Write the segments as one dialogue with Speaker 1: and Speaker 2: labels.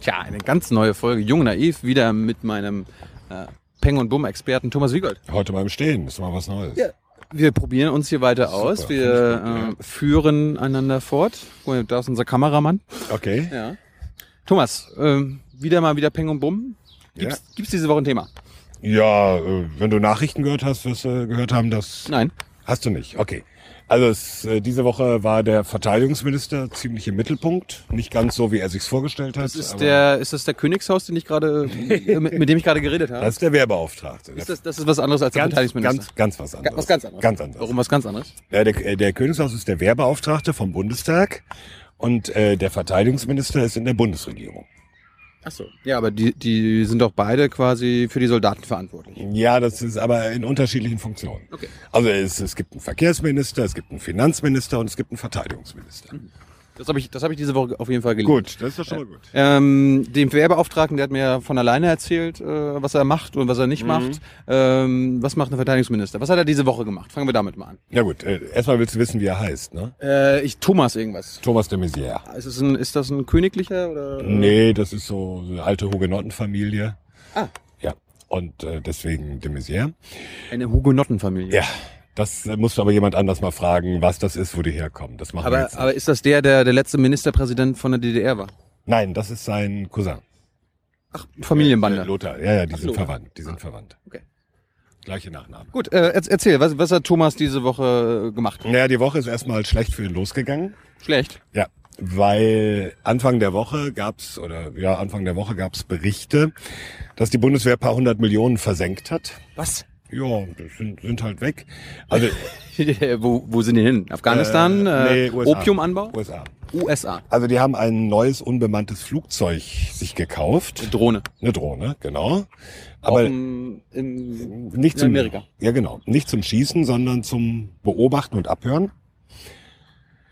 Speaker 1: Tja, eine ganz neue Folge. Jung Naiv, wieder mit meinem äh, Peng und Bumm-Experten Thomas Wiegold.
Speaker 2: Heute beim Stehen, ist mal was Neues.
Speaker 1: Ja. Wir probieren uns hier weiter aus.
Speaker 2: Super,
Speaker 1: Wir
Speaker 2: finde ich gut,
Speaker 1: äh, führen einander fort. Mal, Da ist unser Kameramann.
Speaker 2: Okay.
Speaker 1: Ja. Thomas, ähm, wieder mal wieder Peng und Bumm. Gibt's, gibt's diese Woche ein Thema?
Speaker 2: Ja, äh, wenn du Nachrichten gehört hast, wirst du gehört haben, dass...
Speaker 1: Nein.
Speaker 2: Hast du nicht, okay. Also es, äh, diese Woche war der Verteidigungsminister ziemlich im Mittelpunkt. Nicht ganz so, wie er sich's vorgestellt hat.
Speaker 1: Das ist der, ist das der Königshaus, den ich gerade, äh, mit, mit dem ich gerade geredet habe?
Speaker 2: Das ist der Wehrbeauftragte.
Speaker 1: ist das, das ist was anderes als der
Speaker 2: ganz,
Speaker 1: Verteidigungsminister.
Speaker 2: ganz, ganz was anderes.
Speaker 1: was ganz anderes.
Speaker 2: Ganz anderes.
Speaker 1: Warum was ganz anderes?
Speaker 2: Ja, der, äh, der Königshaus ist der Wehrbeauftragte vom Bundestag und äh, der Verteidigungsminister ist in der Bundesregierung.
Speaker 1: Ach so. Ja, aber die, die sind doch beide quasi für die Soldaten verantwortlich.
Speaker 2: Ja, das ist aber in unterschiedlichen Funktionen.
Speaker 1: Okay.
Speaker 2: Also es, es gibt einen Verkehrsminister, es gibt einen Finanzminister und es gibt einen Verteidigungsminister.
Speaker 1: Das habe ich, das habe ich diese Woche auf jeden Fall gelesen.
Speaker 2: Gut, das ist doch schon mal gut.
Speaker 1: Ähm, dem Wehrbeauftragten, der hat mir von alleine erzählt, äh, was er macht und was er nicht macht. Ähm, was macht ein Verteidigungsminister? Was hat er diese Woche gemacht? Fangen wir damit mal an.
Speaker 2: Ja gut, äh, erstmal willst du wissen, wie er heißt, ne?
Speaker 1: Äh, ich Thomas irgendwas.
Speaker 2: Thomas de Maizière.
Speaker 1: Ist das ein, ist das ein königlicher oder?
Speaker 2: Nee, das ist so eine alte Hugenottenfamilie.
Speaker 1: Ah.
Speaker 2: Ja, und äh, deswegen de Maizière.
Speaker 1: Eine Hugenottenfamilie.
Speaker 2: Ja, das du aber jemand anders mal fragen, was das ist, wo die herkommen. Das machen wir
Speaker 1: Aber,
Speaker 2: jetzt nicht.
Speaker 1: aber ist das der, der der letzte Ministerpräsident von der DDR war?
Speaker 2: Nein, das ist sein Cousin.
Speaker 1: Ach, Familienbande.
Speaker 2: Lothar. Ja, ja, die
Speaker 1: Ach,
Speaker 2: sind
Speaker 1: Lothar.
Speaker 2: verwandt. Die sind verwandt.
Speaker 1: Okay.
Speaker 2: Gleiche Nachname.
Speaker 1: Gut, äh, erz- erzähl, was, was hat Thomas diese Woche äh, gemacht?
Speaker 2: Naja, die Woche ist erstmal schlecht für ihn losgegangen.
Speaker 1: Schlecht.
Speaker 2: Ja, weil Anfang der Woche gab's oder ja, Anfang der Woche gab's Berichte, dass die Bundeswehr ein paar hundert Millionen versenkt hat.
Speaker 1: Was?
Speaker 2: Ja, das sind, sind halt weg. Also
Speaker 1: wo, wo sind die hin? Afghanistan?
Speaker 2: Äh,
Speaker 1: Äh,
Speaker 2: nee, USA.
Speaker 1: Opiumanbau?
Speaker 2: USA.
Speaker 1: USA.
Speaker 2: Also die haben ein neues unbemanntes Flugzeug sich gekauft.
Speaker 1: Drohne.
Speaker 2: Eine Drohne, genau.
Speaker 1: Aber in, in,
Speaker 2: nicht
Speaker 1: in
Speaker 2: zum
Speaker 1: Amerika.
Speaker 2: Ja, genau. Nicht zum Schießen, sondern zum Beobachten und Abhören.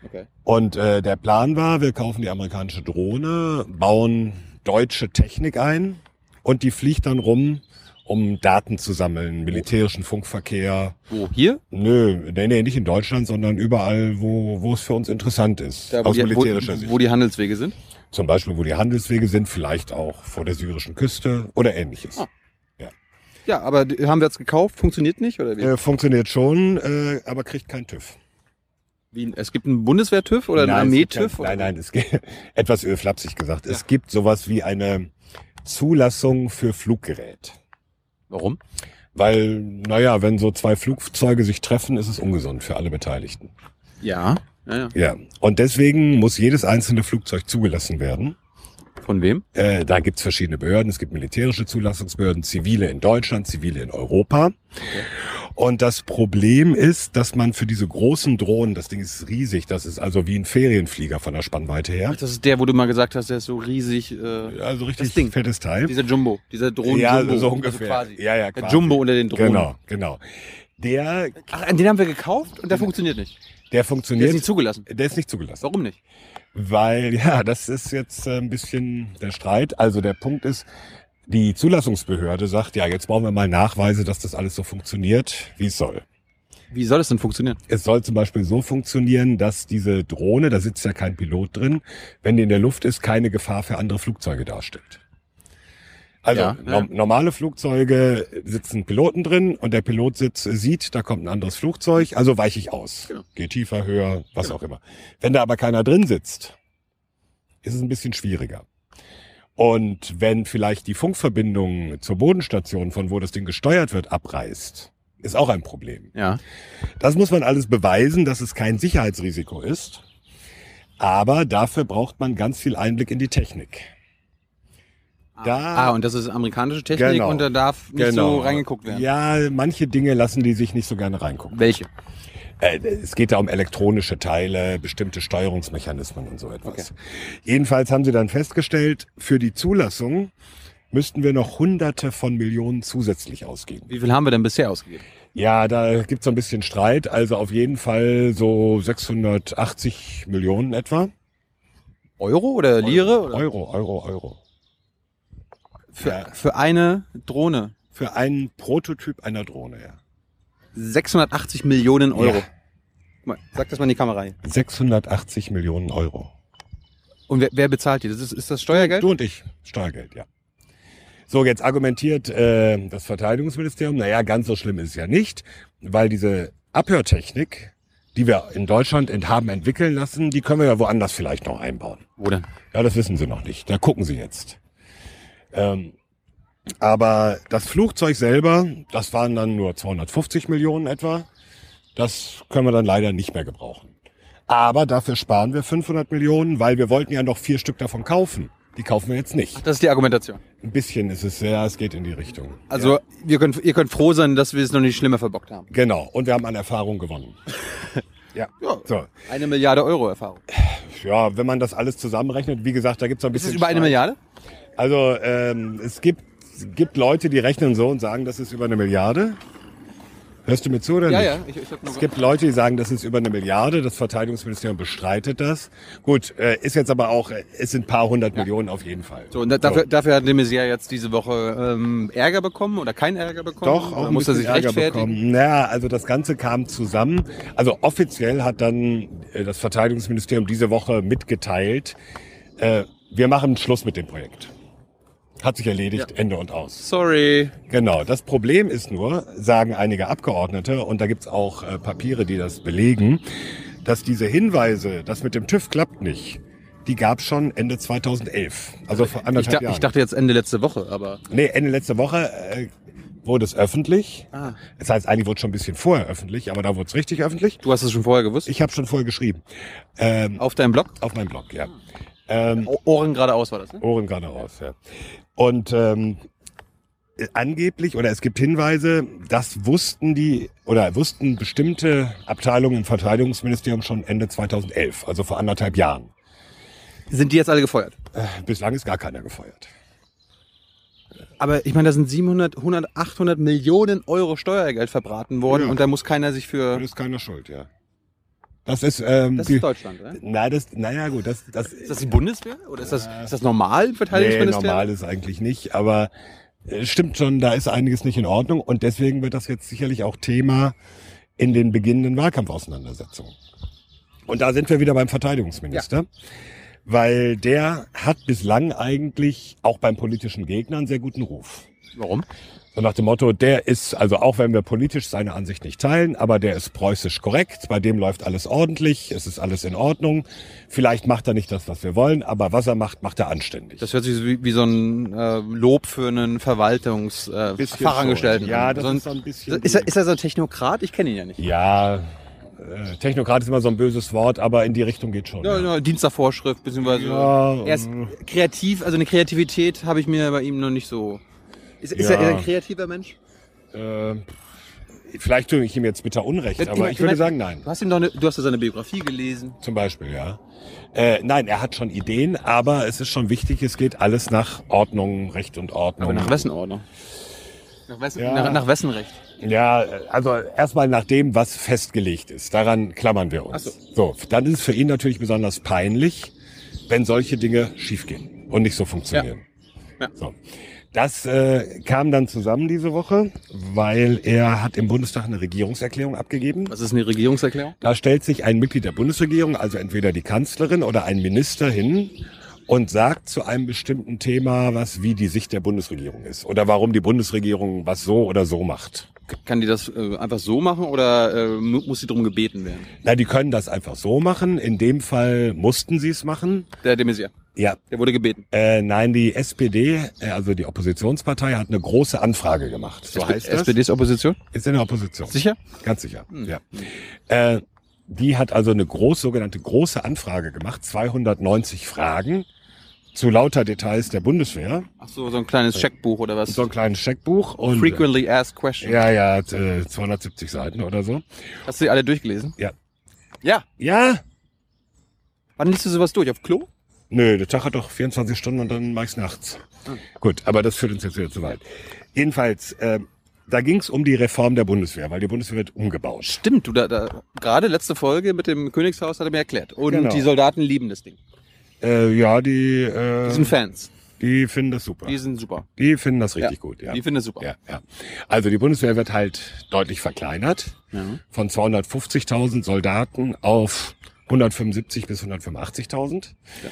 Speaker 1: Okay.
Speaker 2: Und äh, der Plan war, wir kaufen die amerikanische Drohne, bauen deutsche Technik ein und die fliegt dann rum, um Daten zu sammeln, militärischen Funkverkehr.
Speaker 1: Wo? Hier?
Speaker 2: Nö, nee, nee, nicht in Deutschland, sondern überall, wo, wo es für uns interessant ist,
Speaker 1: Da,
Speaker 2: aus
Speaker 1: die,
Speaker 2: militärischer
Speaker 1: wo,
Speaker 2: Sicht.
Speaker 1: wo die Handelswege sind?
Speaker 2: Zum Beispiel, wo die Handelswege sind, vielleicht auch vor der syrischen Küste oder ähnliches.
Speaker 1: Ah. Ja, aber die haben wir jetzt gekauft, funktioniert nicht oder wie?
Speaker 2: Äh, funktioniert schon, äh, aber kriegt keinen TÜV.
Speaker 1: wie es gibt einen Bundeswehr-TÜV oder einen Armee-TÜV?
Speaker 2: kein- Nein, nein, es gibt etwas flapsig gesagt. Es gibt sowas wie eine Zulassung für Fluggerät.
Speaker 1: Warum?
Speaker 2: Weil, naja, wenn so zwei Flugzeuge sich treffen, ist es ungesund für alle Beteiligten.
Speaker 1: Ja. ja, ja.
Speaker 2: Ja. Und deswegen muss jedes einzelne Flugzeug zugelassen werden.
Speaker 1: Von wem?
Speaker 2: Äh, da gibt's verschiedene Behörden. Es gibt militärische Zulassungsbehörden, zivile in Deutschland, zivile in Europa. Und das Problem ist, dass man für diese großen Drohnen, das Ding ist riesig, das ist also wie ein Ferienflieger von der Spannweite her.
Speaker 1: Das ist der, wo du mal gesagt hast, der ist so riesig. Äh,
Speaker 2: Also richtig
Speaker 1: Das Ding.
Speaker 2: fettes Teil.
Speaker 1: dieser Jumbo, dieser Drohnen
Speaker 2: ja,
Speaker 1: Jumbo.
Speaker 2: so ungefähr.
Speaker 1: Also quasi.
Speaker 2: Ja, ja,
Speaker 1: Der
Speaker 2: quasi.
Speaker 1: Jumbo unter den Drohnen.
Speaker 2: Genau, genau. Der,
Speaker 1: Ach, den haben wir gekauft und der funktioniert nicht.
Speaker 2: Der
Speaker 1: Der
Speaker 2: funktioniert.
Speaker 1: ist nicht zugelassen.
Speaker 2: der ist nicht zugelassen.
Speaker 1: Warum nicht?
Speaker 2: Weil, ja, das ist jetzt äh, ein bisschen der Streit. Also der Punkt ist, die Zulassungsbehörde sagt, ja, jetzt brauchen wir mal Nachweise, dass das alles so funktioniert, wie es soll.
Speaker 1: Wie soll es denn funktionieren?
Speaker 2: Es soll zum Beispiel so funktionieren, dass diese Drohne, da sitzt ja kein Pilot drin, wenn die in der Luft ist, keine Gefahr für andere Flugzeuge darstellt. Also
Speaker 1: Ja, ja.
Speaker 2: norm- normale Flugzeuge sitzen Piloten drin und der Pilot sitzt, sieht, da kommt ein anderes Flugzeug, also weiche ich aus.
Speaker 1: Genau.
Speaker 2: Geh tiefer, höher, was auch immer. Wenn da aber keiner drin sitzt, ist es ein bisschen schwieriger. Und wenn vielleicht die Funkverbindung zur Bodenstation, von wo das Ding gesteuert wird, abreißt, ist auch ein Problem.
Speaker 1: Ja.
Speaker 2: Das muss man alles beweisen, dass es kein Sicherheitsrisiko ist. Aber dafür braucht man ganz viel Einblick in die Technik. Da,
Speaker 1: Ah, und das ist amerikanische Technik
Speaker 2: Genau.
Speaker 1: und da darf nicht so reingeguckt werden.
Speaker 2: Ja, manche Dinge lassen die sich nicht so gerne reingucken.
Speaker 1: Welche?
Speaker 2: Äh, es geht da um elektronische Teile, bestimmte Steuerungsmechanismen und so etwas. Jedenfalls haben sie dann festgestellt, für die Zulassung müssten wir noch Hunderte von Millionen zusätzlich ausgeben.
Speaker 1: Wie viel haben wir denn bisher ausgegeben?
Speaker 2: Ja, da gibt's so ein bisschen Streit. Also auf jeden Fall so 680 Millionen etwa.
Speaker 1: Euro oder Lire? Oder?
Speaker 2: Euro, Euro, Euro.
Speaker 1: Für,
Speaker 2: Ja.
Speaker 1: für eine Drohne.
Speaker 2: Für einen Prototyp einer Drohne, ja.
Speaker 1: 680 Millionen Euro.
Speaker 2: Ja.
Speaker 1: Sag das mal in die Kamera hier.
Speaker 2: 680 Millionen Euro.
Speaker 1: Und wer, wer bezahlt die? Das ist, ist das Steuergeld?
Speaker 2: Du und ich. Steuergeld, ja. So, jetzt argumentiert äh, das Verteidigungsministerium, naja, ganz so schlimm ist es ja nicht, weil diese Abhörtechnik, die wir in Deutschland haben entwickeln lassen, die können wir ja woanders vielleicht noch einbauen.
Speaker 1: Wo denn?
Speaker 2: Ja, das wissen sie noch nicht. Da gucken sie jetzt. Ähm, aber das Flugzeug selber, das waren dann nur 250 Millionen etwa. Das können wir dann leider nicht mehr gebrauchen. Aber dafür sparen wir 500 Millionen, weil wir wollten ja noch vier Stück davon kaufen. Die kaufen wir jetzt nicht.
Speaker 1: Das ist die Argumentation.
Speaker 2: Ein bisschen ist es, ja, es geht in die Richtung.
Speaker 1: Also wir können, ihr könnt froh sein, dass wir es noch nicht schlimmer verbockt haben.
Speaker 2: Genau. Und wir haben an Erfahrung gewonnen. ja.
Speaker 1: Ja.
Speaker 2: So.
Speaker 1: Eine Milliarde Euro Erfahrung.
Speaker 2: Ja, wenn man das alles zusammenrechnet, wie gesagt, da gibt's noch ein
Speaker 1: Ist
Speaker 2: bisschen.
Speaker 1: es über eine
Speaker 2: Streit.
Speaker 1: Milliarde?
Speaker 2: Also ähm, es gibt, gibt Leute, die rechnen so und sagen, das ist über eine Milliarde. Hörst du mir zu oder
Speaker 1: Ja,
Speaker 2: nicht?
Speaker 1: ja. Ich, ich hab nur
Speaker 2: Es gibt Leute, die sagen, das ist über eine Milliarde. Das Verteidigungsministerium bestreitet das. Gut, äh, ist jetzt aber auch, äh, es sind ein paar hundert Millionen auf jeden Fall.
Speaker 1: so, und da, dafür, dafür hat de Maizière jetzt diese Woche ähm, Ärger bekommen oder keinen Ärger bekommen?
Speaker 2: Doch, auch
Speaker 1: muss er sich
Speaker 2: Ärger bekommen. Naja, also das Ganze kam zusammen. Also offiziell hat dann äh, das Verteidigungsministerium diese Woche mitgeteilt, äh, wir machen Schluss mit dem Projekt. Hat sich erledigt, Ende und aus.
Speaker 1: Sorry.
Speaker 2: Genau, das Problem ist nur, sagen einige Abgeordnete, und da gibt's auch äh, Papiere, die das belegen, dass diese Hinweise, das mit dem TÜV klappt nicht, die gab's schon Ende 2011. Also vor
Speaker 1: Ich,
Speaker 2: anderthalb
Speaker 1: da,
Speaker 2: Jahren.
Speaker 1: ich dachte jetzt Ende letzte Woche, aber
Speaker 2: nee, Ende letzte Woche äh, wurde es öffentlich.
Speaker 1: Ah.
Speaker 2: Das heißt, eigentlich wurde es schon ein bisschen vorher öffentlich, aber da wurde es richtig öffentlich.
Speaker 1: du hast es schon vorher gewusst.
Speaker 2: Ich habe schon vorher geschrieben. Ähm,
Speaker 1: Auf deinem Blog?
Speaker 2: auf meinem Blog, ja. Ähm,
Speaker 1: Ohren geradeaus war das, ne?
Speaker 2: Ohren gerade raus, ja. Und ähm, äh, angeblich, oder es gibt Hinweise, das wussten die, oder wussten bestimmte Abteilungen im Verteidigungsministerium schon Ende 2011, also vor anderthalb Jahren.
Speaker 1: Sind die jetzt alle gefeuert?
Speaker 2: Äh, bislang ist gar keiner gefeuert.
Speaker 1: Aber ich meine, da sind 700, 100, 800 Millionen Euro Steuergeld verbraten worden
Speaker 2: Ja.
Speaker 1: und da muss keiner sich für...
Speaker 2: Das ist keiner schuld, ja. Das ist, ähm,
Speaker 1: Das ist Deutschland, oder?
Speaker 2: na, das, naja, gut, das, das,
Speaker 1: Ist das die Bundeswehr? Oder ist das, ist das normal im
Speaker 2: nee,
Speaker 1: Verteidigungsministerium?
Speaker 2: normal ist eigentlich nicht, aber äh, stimmt schon, da ist einiges nicht in Ordnung und deswegen wird das jetzt sicherlich auch Thema in den beginnenden Wahlkampfauseinandersetzungen. Und da sind wir wieder beim Verteidigungsminister, weil der hat bislang eigentlich auch beim politischen Gegner einen sehr guten Ruf.
Speaker 1: Warum?
Speaker 2: So nach dem Motto, der ist, also auch wenn wir politisch seine Ansicht nicht teilen, aber der ist preußisch korrekt, bei dem läuft alles ordentlich, es ist alles in Ordnung. Vielleicht macht er nicht das, was wir wollen, aber was er macht, macht er anständig.
Speaker 1: Das hört sich wie, wie so ein äh, Lob für einen Verwaltungs äh, Fachangestellten.
Speaker 2: Ja, das
Speaker 1: so ein,
Speaker 2: ist so ein bisschen
Speaker 1: Ist er, ist er so ein Technokrat? Ich kenne ihn ja nicht.
Speaker 2: Ja, äh, Technokrat ist immer so ein böses Wort, aber in die Richtung geht schon.
Speaker 1: Ja, ja, Dienst nach Vorschrift, beziehungsweise
Speaker 2: Ja,
Speaker 1: er ist
Speaker 2: ähm.
Speaker 1: kreativ, also eine Kreativität habe ich mir bei ihm noch nicht so. Ist, ist,
Speaker 2: Ja.
Speaker 1: er, ist er ein kreativer Mensch?
Speaker 2: Äh, vielleicht tue ich ihm jetzt bitter Unrecht,
Speaker 1: Ich
Speaker 2: aber
Speaker 1: mein-
Speaker 2: ich würde
Speaker 1: mein-
Speaker 2: sagen, nein.
Speaker 1: Du hast ihm doch eine, du hast ja seine Biografie gelesen.
Speaker 2: Zum Beispiel, ja. Äh, nein, er hat schon Ideen, aber es ist schon wichtig, es geht alles nach Ordnung, Recht und Ordnung.
Speaker 1: Aber nach wessen Ordnung? Nach wessen,
Speaker 2: Ja.
Speaker 1: nach, nach wessen Recht?
Speaker 2: Ja, also erstmal nach dem, was festgelegt ist. Daran klammern wir uns.
Speaker 1: So.
Speaker 2: so, dann ist es für ihn natürlich besonders peinlich, wenn solche Dinge schiefgehen und nicht so funktionieren.
Speaker 1: Ja.
Speaker 2: So. Das äh, kam dann zusammen diese Woche, weil er hat im Bundestag eine Regierungserklärung abgegeben.
Speaker 1: Was ist eine Regierungserklärung?
Speaker 2: Da stellt sich ein Mitglied der Bundesregierung, also entweder die Kanzlerin oder ein Minister hin und sagt zu einem bestimmten Thema, was wie die Sicht der Bundesregierung ist oder warum die Bundesregierung was so oder so macht.
Speaker 1: Kann die das äh, einfach so machen oder äh, mu- muss sie drum gebeten werden?
Speaker 2: Na, die können das einfach so machen. In dem Fall mussten sie es machen.
Speaker 1: Der de Maizière,
Speaker 2: Ja.
Speaker 1: der wurde gebeten.
Speaker 2: Äh, nein, die SPD, äh, also die Oppositionspartei, hat eine große Anfrage gemacht. So heißt das.
Speaker 1: SPD ist Opposition?
Speaker 2: Ist in der Opposition.
Speaker 1: Sicher?
Speaker 2: Ganz sicher. Ja. Äh, die hat also eine große, sogenannte große Anfrage gemacht, 290 Fragen zu lauter Details der Bundeswehr.
Speaker 1: Ach so, so ein kleines Scheckbuch oder was?
Speaker 2: So ein kleines Scheckbuch und
Speaker 1: Frequently asked questions.
Speaker 2: ja, ja, äh, 270 Seiten oder so.
Speaker 1: Hast du die alle durchgelesen?
Speaker 2: Ja.
Speaker 1: Ja.
Speaker 2: Ja?
Speaker 1: Wann liest du sowas durch? Auf Klo?
Speaker 2: Nö, der Tag hat doch 24 Stunden und dann mach ich's nachts. Gut, aber das führt uns jetzt wieder zu weit. Jedenfalls, ähm, da ging es um die Reform der Bundeswehr, weil die Bundeswehr wird umgebaut.
Speaker 1: Stimmt, du da, da gerade letzte Folge mit dem Königshaus hat er mir erklärt. Und
Speaker 2: Genau.
Speaker 1: die Soldaten lieben das Ding.
Speaker 2: Äh, ja, die, äh,
Speaker 1: Die sind Fans.
Speaker 2: die finden das super.
Speaker 1: Die sind super.
Speaker 2: Die finden das richtig
Speaker 1: Ja,
Speaker 2: gut, ja.
Speaker 1: Die finden es super.
Speaker 2: Ja, ja. Also die Bundeswehr wird halt deutlich verkleinert.
Speaker 1: Ja.
Speaker 2: Von 250.000 Soldaten auf 175 bis 185.000.
Speaker 1: Ja.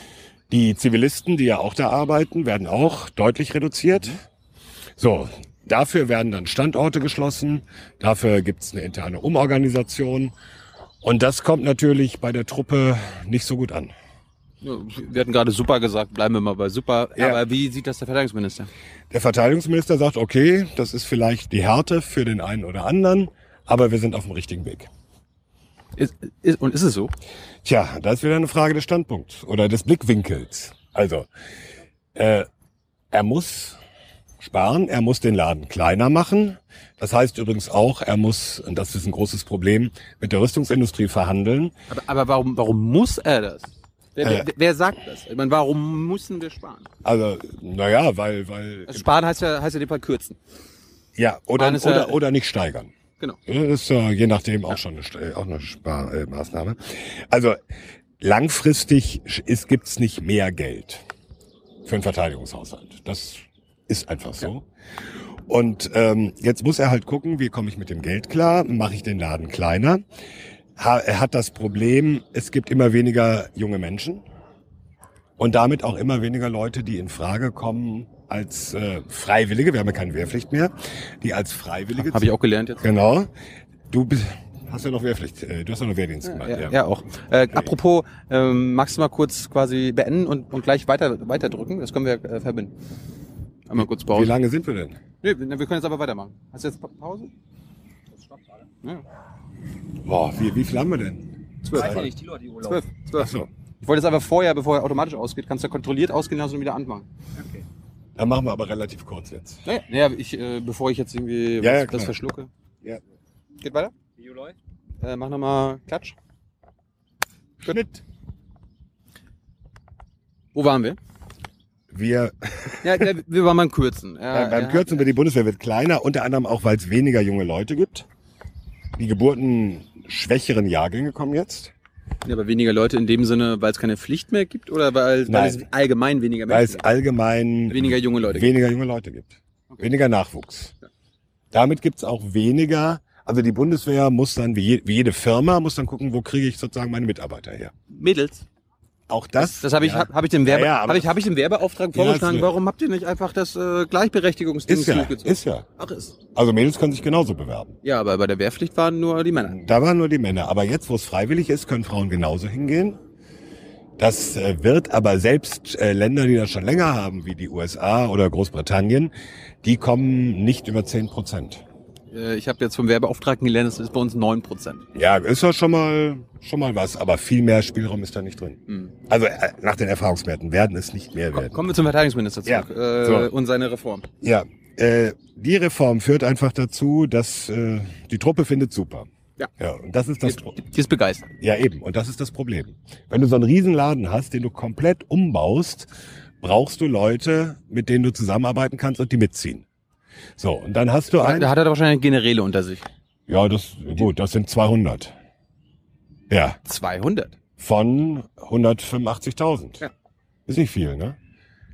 Speaker 2: Die Zivilisten, die ja auch da arbeiten, werden auch deutlich reduziert. So, dafür werden dann Standorte geschlossen. Dafür gibt's eine interne Umorganisation. Und das kommt natürlich bei der Truppe nicht so gut an.
Speaker 1: Wir hatten gerade super gesagt, bleiben wir mal bei super.
Speaker 2: Ja.
Speaker 1: Aber wie sieht das der Verteidigungsminister?
Speaker 2: Der Verteidigungsminister sagt, okay, das ist vielleicht die Härte für den einen oder anderen, aber wir sind auf dem richtigen Weg.
Speaker 1: Ist, ist, und ist es so?
Speaker 2: Tja, da ist wieder eine Frage des Standpunkts oder des Blickwinkels. Also, äh, er muss sparen, er muss den Laden kleiner machen. Das heißt übrigens auch, er muss, und das ist ein großes Problem, mit der Rüstungsindustrie verhandeln.
Speaker 1: Aber, aber warum, warum muss er das? Wer,
Speaker 2: Äh.
Speaker 1: wer, wer sagt das? Ich meine, warum müssen wir sparen?
Speaker 2: Also, naja, weil, weil,
Speaker 1: Also sparen heißt ja, heißt ja dem Fall kürzen.
Speaker 2: ja, oder, oder, oder nicht steigern.
Speaker 1: Genau.
Speaker 2: Das ist ja je nachdem auch schon eine, äh, auch eine Sparmaßnahme. Äh, Maßnahme. also langfristig ist, gibt's nicht mehr Geld für einen Verteidigungshaushalt. Das ist einfach so. Und ähm, jetzt muss er halt gucken, wie komme ich mit dem Geld klar? Mache ich den Laden kleiner? Ha, er hat das Problem, es gibt immer weniger junge Menschen und damit auch immer weniger Leute, die in Frage kommen als äh, Freiwillige. Wir haben ja keine Wehrpflicht mehr, die als Freiwillige
Speaker 1: Habe ich auch gelernt jetzt.
Speaker 2: Genau. Du bist, hast ja noch Wehrpflicht, äh, du hast ja noch Wehrdienst gemacht.
Speaker 1: Ja, ja auch. Äh, apropos, ähm, magst du mal kurz quasi beenden und, und gleich weiter, weiter drücken? Das können wir äh, verbinden. Einmal kurz
Speaker 2: Wie
Speaker 1: Pause.
Speaker 2: lange sind wir denn?
Speaker 1: Nee, wir können jetzt aber weitermachen. Hast du jetzt Pa- Pause? Ja.
Speaker 2: Boah, wie, wie viel haben wir denn?
Speaker 1: Zwölf.
Speaker 3: Weiß ja nicht, Thilo hat die Urlaub.
Speaker 1: Zwölf.
Speaker 2: Ach
Speaker 1: Zwölf.
Speaker 2: so.
Speaker 1: Ich wollte jetzt aber vorher, bevor er automatisch ausgeht, kannst du ja kontrolliert ausgehen lassen und wieder anmachen.
Speaker 3: Okay.
Speaker 2: Dann machen wir aber relativ kurz jetzt.
Speaker 1: Naja, naja ich, äh, bevor ich jetzt irgendwie
Speaker 2: Ja, ja,
Speaker 1: was,
Speaker 2: klar.
Speaker 1: das verschlucke.
Speaker 2: Ja.
Speaker 1: Geht weiter?
Speaker 3: Video läuft?
Speaker 1: Äh, mach nochmal Klatsch.
Speaker 2: Schnitt.
Speaker 1: Wo waren wir?
Speaker 2: Wir,
Speaker 1: Ja, ja wir waren beim Kürzen. Ja,
Speaker 2: beim, beim
Speaker 1: ja.
Speaker 2: Kürzen wird die Bundeswehr wird kleiner, unter anderem auch, weil es weniger junge Leute gibt. Die Geburten schwächeren Jahrgänge kommen jetzt,
Speaker 1: Ja, aber weniger Leute in dem Sinne, weil es keine Pflicht mehr gibt oder weil, weil es allgemein weniger
Speaker 2: weil
Speaker 1: Menschen
Speaker 2: es
Speaker 1: gibt?
Speaker 2: allgemein
Speaker 1: Weniger junge Leute gibt.
Speaker 2: weniger junge Leute gibt.
Speaker 1: Okay.
Speaker 2: Weniger Nachwuchs. Damit gibt's auch weniger, also die Bundeswehr muss dann, wie, je, wie jede Firma, muss dann gucken, wo kriege ich sozusagen meine Mitarbeiter her.
Speaker 1: Mädels.
Speaker 2: Auch das.
Speaker 1: Das habe ich,
Speaker 2: ja.
Speaker 1: hab, hab ich dem Werbe,
Speaker 2: Ja, ja, aber
Speaker 1: hab ich, hab ich dem Werbeauftrag vorgeschlagen. Warum habt ihr nicht einfach das äh, Gleichberechtigungsding
Speaker 2: Ist ja,
Speaker 1: durchgezogen?
Speaker 2: ist ja.
Speaker 1: Ach, ist.
Speaker 2: Also Mädels können sich genauso bewerben.
Speaker 1: Ja, aber bei der Wehrpflicht waren nur die Männer.
Speaker 2: Da waren nur die Männer. Aber jetzt, wo es freiwillig ist, können Frauen genauso hingehen. Das äh, wird aber selbst äh, Länder, die das schon länger haben, wie die USA oder Großbritannien, die kommen nicht über 10 Prozent.
Speaker 1: Äh, ich habe jetzt vom Werbeauftragten gelernt, das ist bei uns 9 Prozent.
Speaker 2: Ja, ist ja schon mal, schon mal was, aber viel mehr Spielraum ist da nicht drin.
Speaker 1: Hm.
Speaker 2: Also äh, nach den Erfahrungswerten werden es nicht mehr werden.
Speaker 1: Kommen wir zum Verteidigungsminister
Speaker 2: Ja,
Speaker 1: zurück äh,
Speaker 2: so.
Speaker 1: und seine Reform.
Speaker 2: Ja, äh, die Reform führt einfach dazu, dass äh, die Truppe findet super.
Speaker 1: Ja.
Speaker 2: Ja, und das ist das
Speaker 1: Die,
Speaker 2: Pro-
Speaker 1: die ist begeistert.
Speaker 2: Ja, eben. Und das ist das Problem. Wenn du so einen Riesenladen hast, den du komplett umbaust, brauchst du Leute, mit denen du zusammenarbeiten kannst und die mitziehen. So, und dann hast du
Speaker 1: Da,
Speaker 2: einen.
Speaker 1: da hat er doch wahrscheinlich Generäle unter sich.
Speaker 2: Ja, das, gut, das sind 200. Ja,
Speaker 1: 200.
Speaker 2: von 185.000.
Speaker 1: Ja.
Speaker 2: Ist nicht viel, ne?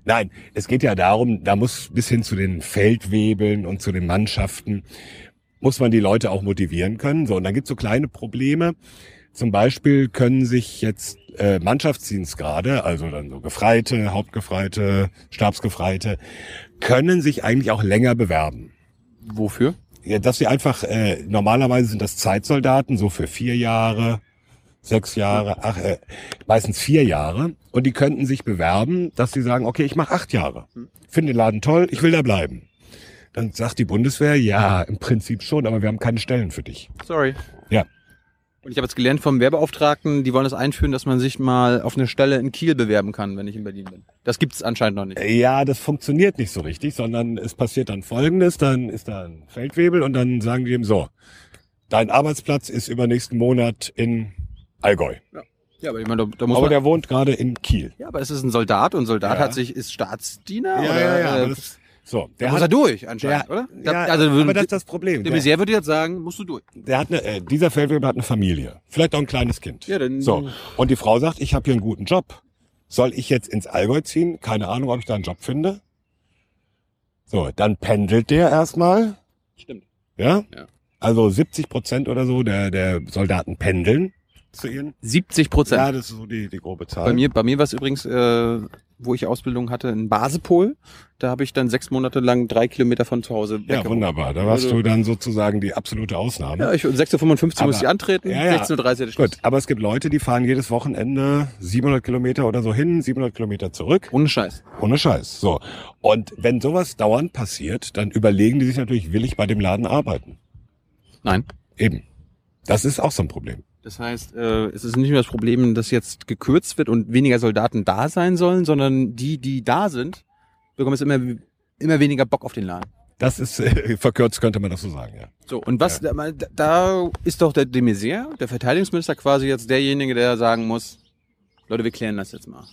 Speaker 2: Nein, es geht ja darum, da muss bis hin zu den Feldwebeln und zu den Mannschaften, muss man die Leute auch motivieren können. So, und dann gibt's so kleine Probleme. Zum Beispiel können sich jetzt äh, Mannschaftsdienstgrade, also dann so Gefreite, Hauptgefreite, Stabsgefreite, können sich eigentlich auch länger bewerben.
Speaker 1: Wofür?
Speaker 2: Ja, dass sie einfach, äh, normalerweise sind das Zeitsoldaten, so für vier Jahre, sechs Jahre, ach, äh, meistens vier Jahre. Und die könnten sich bewerben, dass sie sagen, okay, ich mache acht Jahre. Finde den Laden toll, ich will da bleiben. Dann sagt die Bundeswehr, ja, im Prinzip schon, aber wir haben keine Stellen für dich.
Speaker 1: Sorry.
Speaker 2: Ja.
Speaker 1: Und ich habe jetzt gelernt vom Werbeauftragten, die wollen das einführen, dass man sich mal auf eine Stelle in Kiel bewerben kann, wenn ich in Berlin bin. Das gibt's anscheinend noch nicht.
Speaker 2: Ja, das funktioniert nicht so richtig, sondern es passiert dann Folgendes, dann ist da ein Feldwebel und dann sagen die ihm so, dein Arbeitsplatz ist übernächsten Monat in Allgäu.
Speaker 1: Ja, aber ich meine, da, da muss
Speaker 2: Aber
Speaker 1: man...
Speaker 2: der wohnt gerade in Kiel.
Speaker 1: Ja, aber es ist ein Soldat und Soldat
Speaker 2: Ja.
Speaker 1: hat sich, ist Staatsdiener
Speaker 2: Ja,
Speaker 1: oder
Speaker 2: ja, ja,
Speaker 1: äh,
Speaker 2: das, So,
Speaker 1: Der
Speaker 2: der
Speaker 1: muss er
Speaker 2: hat,
Speaker 1: durch anscheinend,
Speaker 2: der,
Speaker 1: oder?
Speaker 2: ja,
Speaker 1: also,
Speaker 2: aber das ist das Problem.
Speaker 1: der
Speaker 2: Der,
Speaker 1: Messier würde jetzt sagen, musst du durch.
Speaker 2: der hat eine, äh, dieser Feldwebel hat eine Familie, vielleicht auch ein kleines Kind.
Speaker 1: Ja, dann-
Speaker 2: so und die Frau sagt, ich habe hier einen guten Job. Soll ich jetzt ins Allgäu ziehen? Keine Ahnung, ob ich da einen Job finde. So, dann pendelt der erstmal.
Speaker 1: Stimmt.
Speaker 2: Ja?
Speaker 1: Ja.
Speaker 2: Also 70 Prozent oder so der, der Soldaten pendeln zu ihnen.
Speaker 1: 70 Prozent.
Speaker 2: Ja, das ist so die, die grobe Zahl.
Speaker 1: Bei mir, bei mir war es übrigens, äh, wo ich Ausbildung hatte, in Basepol. Da habe ich dann sechs Monate lang drei Kilometer von zu Hause
Speaker 2: ja,
Speaker 1: weg.
Speaker 2: wunderbar. Da warst
Speaker 1: Also-
Speaker 2: du dann sozusagen die absolute Ausnahme.
Speaker 1: Ja, ich, 6.55 Uhr musste ich antreten,
Speaker 2: Ja, ja.
Speaker 1: 16.30 Uhr Schluss.
Speaker 2: Gut, aber es gibt Leute, die fahren jedes Wochenende 700 Kilometer oder so hin, 700 Kilometer zurück.
Speaker 1: Ohne Scheiß.
Speaker 2: Ohne Scheiß. So. Und wenn sowas dauernd passiert, dann überlegen die sich natürlich, will ich bei dem Laden arbeiten?
Speaker 1: Nein.
Speaker 2: Eben. Das ist auch so ein Problem.
Speaker 1: Das heißt, äh, es ist nicht nur das Problem, dass jetzt gekürzt wird und weniger Soldaten da sein sollen, sondern die, die da sind, bekommen jetzt immer, immer weniger Bock auf den Laden.
Speaker 2: Das ist, äh, verkürzt könnte man das so sagen, ja.
Speaker 1: So, und was, da, da ist doch der de Maizière, der Verteidigungsminister, quasi jetzt derjenige, der sagen muss, Leute, wir klären das jetzt mal.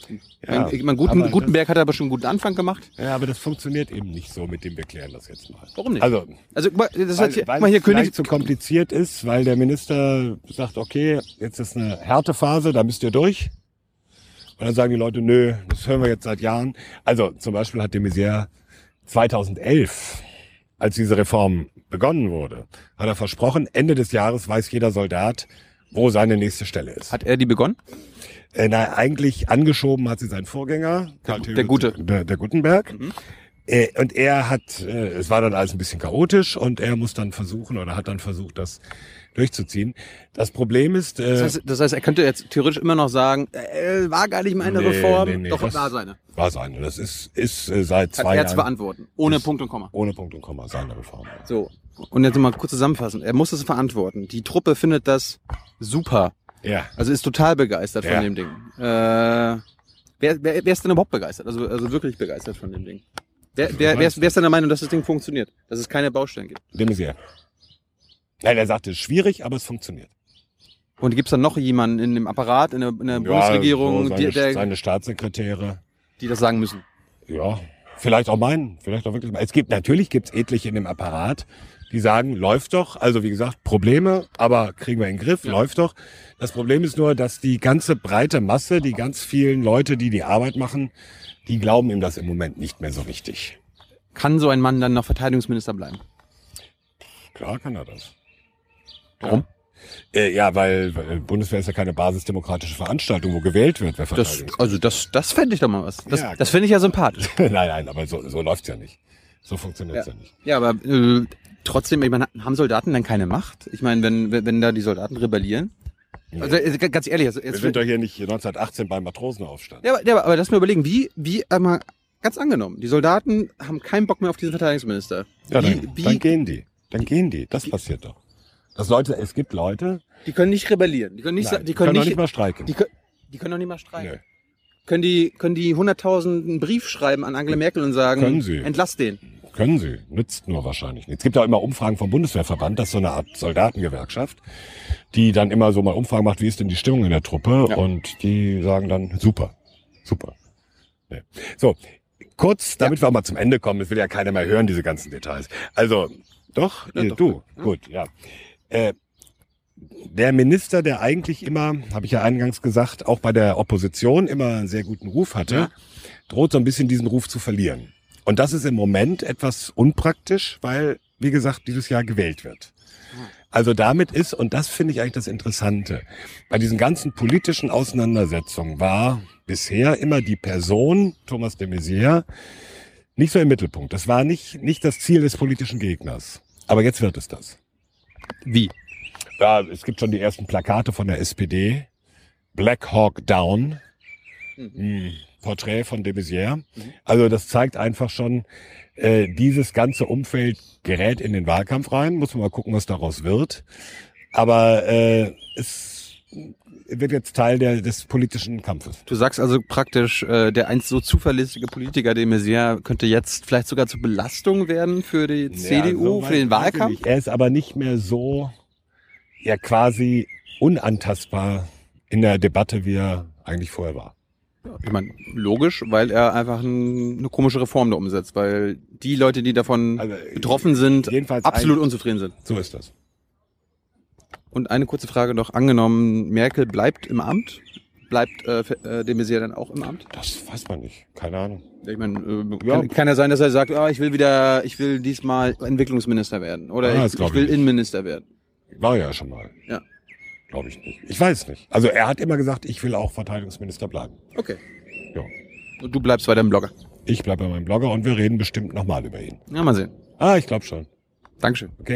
Speaker 2: Ja,
Speaker 1: ich mein, Guten, Gutenberg hat aber schon einen guten Anfang gemacht.
Speaker 2: Ja, aber das funktioniert eben nicht so, mit dem wir klären das jetzt mal.
Speaker 1: Warum nicht?
Speaker 2: Also,
Speaker 1: Also, das
Speaker 2: weil,
Speaker 1: hat hier,
Speaker 2: weil
Speaker 1: mal hier König,
Speaker 2: zu kompliziert ist, weil der Minister sagt, okay, jetzt ist eine Härtephase, da müsst ihr durch. Und dann sagen die Leute, nö, das hören wir jetzt seit Jahren. Also zum Beispiel hat de Maizière 2011, als diese Reform begonnen wurde, hat er versprochen, Ende des Jahres weiß jeder Soldat, wo seine nächste Stelle ist.
Speaker 1: hat er die begonnen?
Speaker 2: Äh, na, eigentlich angeschoben hat sie sein Vorgänger, Karl
Speaker 1: der
Speaker 2: Theodor-
Speaker 1: Gute.
Speaker 2: Der, der Gutenberg.
Speaker 1: Mhm.
Speaker 2: Äh, und er hat, äh, es war dann alles ein bisschen chaotisch und er muss dann versuchen oder hat dann versucht, das durchzuziehen. Das Problem ist, äh,
Speaker 1: Das heißt, das heißt, er könnte jetzt theoretisch immer noch sagen, äh, war gar nicht meine
Speaker 2: Nee,
Speaker 1: Reform,
Speaker 2: nee, nee,
Speaker 1: doch war seine.
Speaker 2: war seine. Das ist, ist äh, seit
Speaker 1: Hat
Speaker 2: zwei
Speaker 1: er zu
Speaker 2: Jahren
Speaker 1: verantworten, ohne
Speaker 2: Ist-
Speaker 1: Punkt und Komma.
Speaker 2: ohne Punkt und Komma seine Reform.
Speaker 1: So, und jetzt mal kurz zusammenfassen. Er muss es verantworten. Die Truppe findet das super.
Speaker 2: Ja.
Speaker 1: Also ist total begeistert
Speaker 2: Ja.
Speaker 1: von dem Ding. Äh, wer, wer, wer ist denn überhaupt begeistert? Also, also wirklich begeistert von dem Ding. Wer, wer, wer, ist, wer ist denn der Meinung, dass das Ding funktioniert? Dass es keine Baustellen gibt?
Speaker 2: De Maizière. Nein, er sagte, es ist schwierig, aber es funktioniert.
Speaker 1: Und gibt's dann noch jemanden in dem Apparat, in der, in der Bundesregierung,
Speaker 2: so
Speaker 1: die,
Speaker 2: seine,
Speaker 1: der,
Speaker 2: seine Staatssekretäre.
Speaker 1: die das sagen müssen?
Speaker 2: Ja, vielleicht auch meinen, vielleicht auch wirklich. Es gibt natürlich gibt's etliche in dem Apparat, die sagen, läuft doch. Also wie gesagt, Probleme, aber kriegen wir in den Griff,
Speaker 1: Ja.
Speaker 2: läuft doch. Das Problem ist nur, dass die ganze breite Masse, die ganz vielen Leute, die die Arbeit machen, die glauben ihm das im Moment nicht mehr so richtig.
Speaker 1: Kann so ein Mann dann noch Verteidigungsminister bleiben?
Speaker 2: Klar kann er das.
Speaker 1: Warum?
Speaker 2: Äh, ja, weil, weil Bundeswehr ist ja keine basisdemokratische Veranstaltung, wo gewählt wird, wer
Speaker 1: Das, also das, das fände ich doch mal was. Das,
Speaker 2: Ja,
Speaker 1: das finde ich ja sympathisch.
Speaker 2: nein, nein, aber so, so läuft's ja nicht. So funktioniert's ja. nicht.
Speaker 1: Ja, aber äh, trotzdem, ich meine, haben Soldaten dann keine Macht? Ich meine, wenn, wenn, da die Soldaten rebellieren? Also äh, ganz ehrlich, also
Speaker 2: Wir
Speaker 1: jetzt,
Speaker 2: sind doch hier nicht 1918 beim Matrosenaufstand.
Speaker 1: ja, aber, ja, aber- lass mir überlegen, wie, wie einmal ganz angenommen, die Soldaten haben keinen Bock mehr auf diesen Verteidigungsminister.
Speaker 2: Ja,
Speaker 1: wie,
Speaker 2: dann,
Speaker 1: wie,
Speaker 2: dann gehen die. Dann gehen die. Das passiert doch. Dass Leute, es gibt Leute,
Speaker 1: die können nicht rebellieren, die können nicht,
Speaker 2: nein,
Speaker 1: die können
Speaker 2: doch
Speaker 1: nicht,
Speaker 2: nicht mal streiken.
Speaker 1: die können, die können doch nicht mal streiken.
Speaker 2: Nö.
Speaker 1: Können die, können die 100.000 einen Brief schreiben an Angela Merkel und sagen,
Speaker 2: Können sie.
Speaker 1: entlass den.
Speaker 2: Können sie. Nützt nur wahrscheinlich nicht. Es gibt auch immer Umfragen vom Bundeswehrverband, das ist so eine Art Soldatengewerkschaft, die dann immer so mal Umfragen macht, wie ist denn die Stimmung in der Truppe?
Speaker 1: Ja.
Speaker 2: Und die sagen dann, super, super. Nee. So, kurz, damit wir auch mal zum Ende kommen, das will ja keiner mehr hören, diese ganzen Details. Also, doch,
Speaker 1: Ja,
Speaker 2: äh,
Speaker 1: doch,
Speaker 2: du,
Speaker 1: ja.
Speaker 2: gut, ja. Äh, der Minister, der eigentlich immer, habe ich ja eingangs gesagt, auch bei der Opposition immer einen sehr guten Ruf hatte, droht so ein bisschen diesen Ruf zu verlieren. Und das ist im Moment etwas unpraktisch, weil, wie gesagt, dieses Jahr gewählt wird. Also damit ist, und das finde ich eigentlich das Interessante, bei diesen ganzen politischen Auseinandersetzungen war bisher immer die Person, Thomas de Maizière, nicht so im Mittelpunkt. Das war nicht, nicht das Ziel des politischen Gegners. Aber jetzt wird es das.
Speaker 1: Wie?
Speaker 2: Ja, es gibt schon die ersten Plakate von der SPD. Black Hawk Down.
Speaker 1: Mhm.
Speaker 2: Hm, Porträt von de Maizière. Also das zeigt einfach schon, äh, dieses ganze Umfeld gerät in den Wahlkampf rein. Muss man mal gucken, was daraus wird. Aber äh, es wird jetzt Teil der, des politischen Kampfes.
Speaker 1: Du sagst also praktisch, äh, der einst so zuverlässige Politiker, de Maizière, könnte jetzt vielleicht sogar zur Belastung werden für die CDU,
Speaker 2: so
Speaker 1: für den Wahlkampf?
Speaker 2: Er ist aber nicht mehr so, ja quasi unantastbar in der Debatte, wie er eigentlich vorher war.
Speaker 1: Ich meine, logisch, weil er einfach ein, eine komische Reform da umsetzt, weil die Leute, die davon
Speaker 2: Also,
Speaker 1: betroffen sind,
Speaker 2: jedenfalls
Speaker 1: absolut
Speaker 2: ein-
Speaker 1: unzufrieden sind.
Speaker 2: So ist das.
Speaker 1: Und eine kurze Frage noch, angenommen, Merkel bleibt im Amt, bleibt äh, äh, de Maizière dann auch im Amt?
Speaker 2: Das weiß man nicht. Keine Ahnung.
Speaker 1: Ich meine, äh,
Speaker 2: Ja.
Speaker 1: kann, kann ja sein, dass er sagt, ah, ich will wieder, ich will diesmal Entwicklungsminister werden oder
Speaker 2: Ah,
Speaker 1: ich, ich will
Speaker 2: ich.
Speaker 1: Innenminister werden.
Speaker 2: War ja schon mal.
Speaker 1: Ja.
Speaker 2: Glaube ich nicht. Ich weiß nicht. Also er hat immer gesagt, ich will auch Verteidigungsminister bleiben.
Speaker 1: Okay.
Speaker 2: Ja.
Speaker 1: Und du bleibst weiter im Blogger.
Speaker 2: Ich bleibe bei meinem Blogger und wir reden bestimmt nochmal über ihn.
Speaker 1: Ja, mal sehen.
Speaker 2: Ah, ich glaube schon.
Speaker 1: Dankeschön.
Speaker 2: Okay.